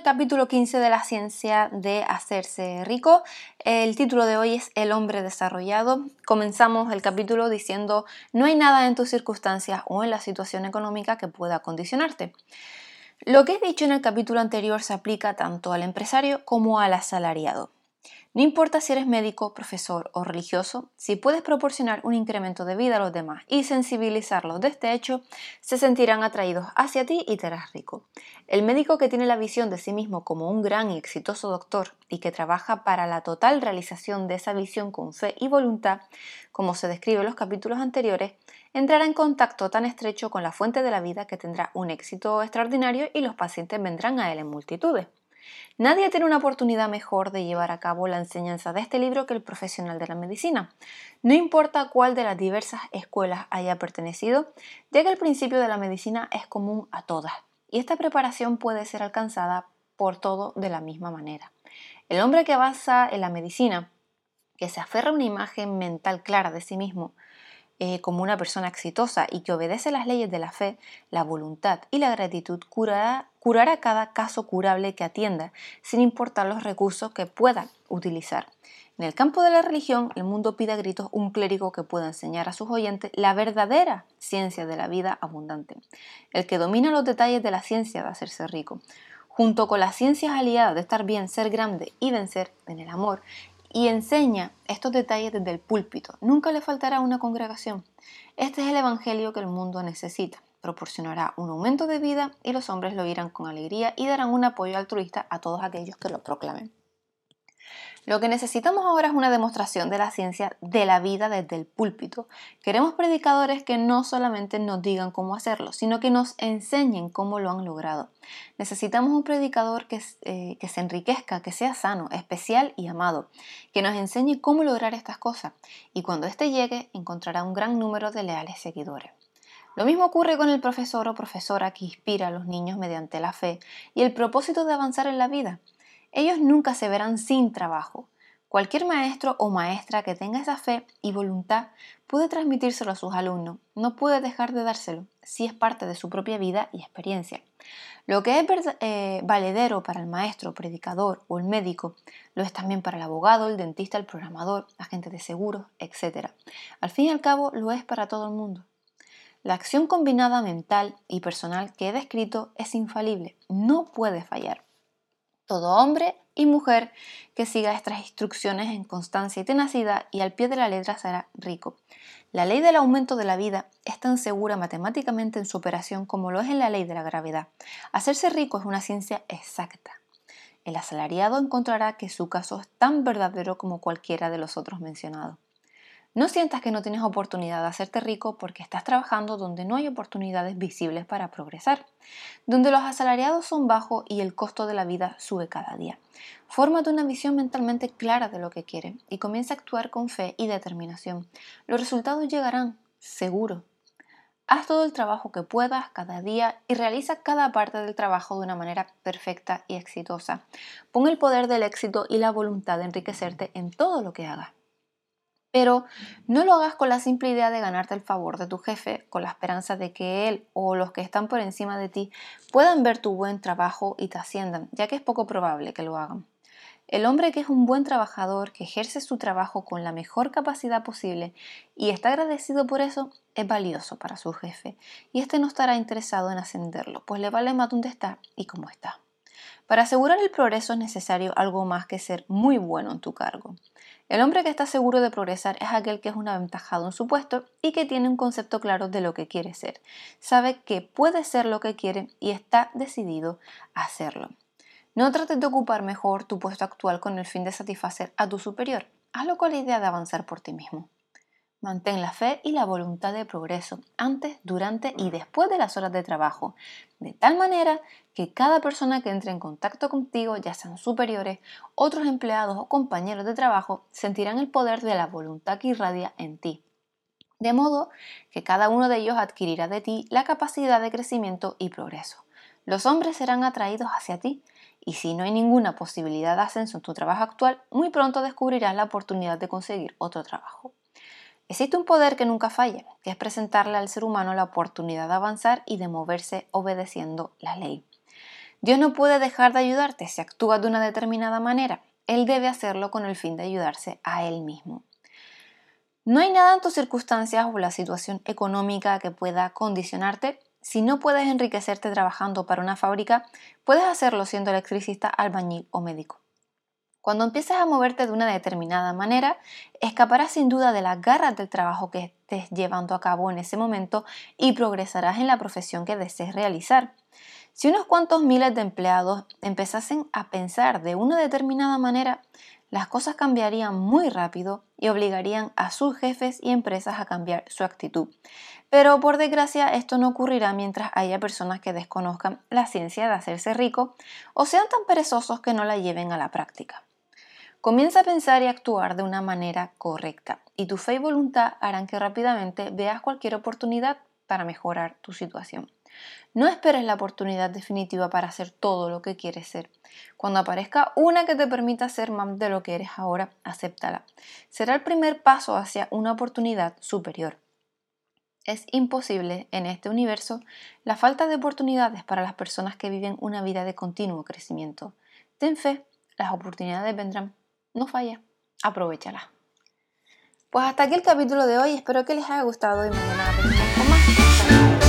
el capítulo 15 de la ciencia de hacerse rico. El título de hoy es El hombre desarrollado. Comenzamos el capítulo diciendo no hay nada en tus circunstancias o en la situación económica que pueda condicionarte. Lo que he dicho en el capítulo anterior se aplica tanto al empresario como al asalariado. No importa si eres médico, profesor o religioso, si puedes proporcionar un incremento de vida a los demás y sensibilizarlos de este hecho, se sentirán atraídos hacia ti y te harás rico. El médico que tiene la visión de sí mismo como un gran y exitoso doctor y que trabaja para la total realización de esa visión con fe y voluntad, como se describe en los capítulos anteriores, entrará en contacto tan estrecho con la fuente de la vida que tendrá un éxito extraordinario y los pacientes vendrán a él en multitudes. Nadie tiene una oportunidad mejor de llevar a cabo la enseñanza de este libro que el profesional de la medicina. No importa cuál de las diversas escuelas haya pertenecido, ya que el principio de la medicina es común a todas, y esta preparación puede ser alcanzada por todo de la misma manera. El hombre que avanza en la medicina, que se aferra a una imagen mental clara de sí mismo, eh, como una persona exitosa y que obedece las leyes de la fe, la voluntad y la gratitud, curará, curará cada caso curable que atienda, sin importar los recursos que pueda utilizar. En el campo de la religión, el mundo pide a gritos un clérigo que pueda enseñar a sus oyentes la verdadera ciencia de la vida abundante, el que domina los detalles de la ciencia de hacerse rico, junto con las ciencias aliadas de estar bien, ser grande y vencer en el amor y enseña estos detalles desde el púlpito. Nunca le faltará una congregación. Este es el Evangelio que el mundo necesita. Proporcionará un aumento de vida y los hombres lo irán con alegría y darán un apoyo altruista a todos aquellos que lo proclamen. Lo que necesitamos ahora es una demostración de la ciencia de la vida desde el púlpito. Queremos predicadores que no solamente nos digan cómo hacerlo, sino que nos enseñen cómo lo han logrado. Necesitamos un predicador que, eh, que se enriquezca, que sea sano, especial y amado, que nos enseñe cómo lograr estas cosas. Y cuando éste llegue, encontrará un gran número de leales seguidores. Lo mismo ocurre con el profesor o profesora que inspira a los niños mediante la fe y el propósito de avanzar en la vida. Ellos nunca se verán sin trabajo. Cualquier maestro o maestra que tenga esa fe y voluntad puede transmitírselo a sus alumnos, no puede dejar de dárselo si es parte de su propia vida y experiencia. Lo que es eh, valedero para el maestro, predicador o el médico, lo es también para el abogado, el dentista, el programador, agente de seguros, etc. Al fin y al cabo, lo es para todo el mundo. La acción combinada mental y personal que he descrito es infalible, no puede fallar. Todo hombre y mujer que siga estas instrucciones en constancia y tenacidad y al pie de la letra será rico. La ley del aumento de la vida es tan segura matemáticamente en su operación como lo es en la ley de la gravedad. Hacerse rico es una ciencia exacta. El asalariado encontrará que su caso es tan verdadero como cualquiera de los otros mencionados. No sientas que no tienes oportunidad de hacerte rico porque estás trabajando donde no hay oportunidades visibles para progresar, donde los asalariados son bajos y el costo de la vida sube cada día. Fórmate una visión mentalmente clara de lo que quieres y comienza a actuar con fe y determinación. Los resultados llegarán, seguro. Haz todo el trabajo que puedas cada día y realiza cada parte del trabajo de una manera perfecta y exitosa. Pon el poder del éxito y la voluntad de enriquecerte en todo lo que hagas. Pero no lo hagas con la simple idea de ganarte el favor de tu jefe, con la esperanza de que él o los que están por encima de ti puedan ver tu buen trabajo y te asciendan, ya que es poco probable que lo hagan. El hombre que es un buen trabajador, que ejerce su trabajo con la mejor capacidad posible y está agradecido por eso, es valioso para su jefe, y éste no estará interesado en ascenderlo, pues le vale más dónde está y cómo está. Para asegurar el progreso es necesario algo más que ser muy bueno en tu cargo. El hombre que está seguro de progresar es aquel que es un aventajado en su puesto y que tiene un concepto claro de lo que quiere ser. Sabe que puede ser lo que quiere y está decidido a hacerlo. No trates de ocupar mejor tu puesto actual con el fin de satisfacer a tu superior. Hazlo con la idea de avanzar por ti mismo. Mantén la fe y la voluntad de progreso antes, durante y después de las horas de trabajo, de tal manera que cada persona que entre en contacto contigo, ya sean superiores, otros empleados o compañeros de trabajo, sentirán el poder de la voluntad que irradia en ti. De modo que cada uno de ellos adquirirá de ti la capacidad de crecimiento y progreso. Los hombres serán atraídos hacia ti y si no hay ninguna posibilidad de ascenso en tu trabajo actual, muy pronto descubrirás la oportunidad de conseguir otro trabajo. Existe un poder que nunca falla, que es presentarle al ser humano la oportunidad de avanzar y de moverse obedeciendo la ley. Dios no puede dejar de ayudarte si actúas de una determinada manera. Él debe hacerlo con el fin de ayudarse a Él mismo. No hay nada en tus circunstancias o la situación económica que pueda condicionarte. Si no puedes enriquecerte trabajando para una fábrica, puedes hacerlo siendo electricista, albañil o médico. Cuando empieces a moverte de una determinada manera, escaparás sin duda de las garras del trabajo que estés llevando a cabo en ese momento y progresarás en la profesión que desees realizar. Si unos cuantos miles de empleados empezasen a pensar de una determinada manera, las cosas cambiarían muy rápido y obligarían a sus jefes y empresas a cambiar su actitud. Pero por desgracia esto no ocurrirá mientras haya personas que desconozcan la ciencia de hacerse rico o sean tan perezosos que no la lleven a la práctica. Comienza a pensar y actuar de una manera correcta y tu fe y voluntad harán que rápidamente veas cualquier oportunidad para mejorar tu situación. No esperes la oportunidad definitiva para hacer todo lo que quieres ser. Cuando aparezca una que te permita ser más de lo que eres ahora, acéptala. Será el primer paso hacia una oportunidad superior. Es imposible en este universo la falta de oportunidades para las personas que viven una vida de continuo crecimiento. Ten fe, las oportunidades vendrán. No falla, aprovechala. Pues hasta aquí el capítulo de hoy, espero que les haya gustado y mañana con más.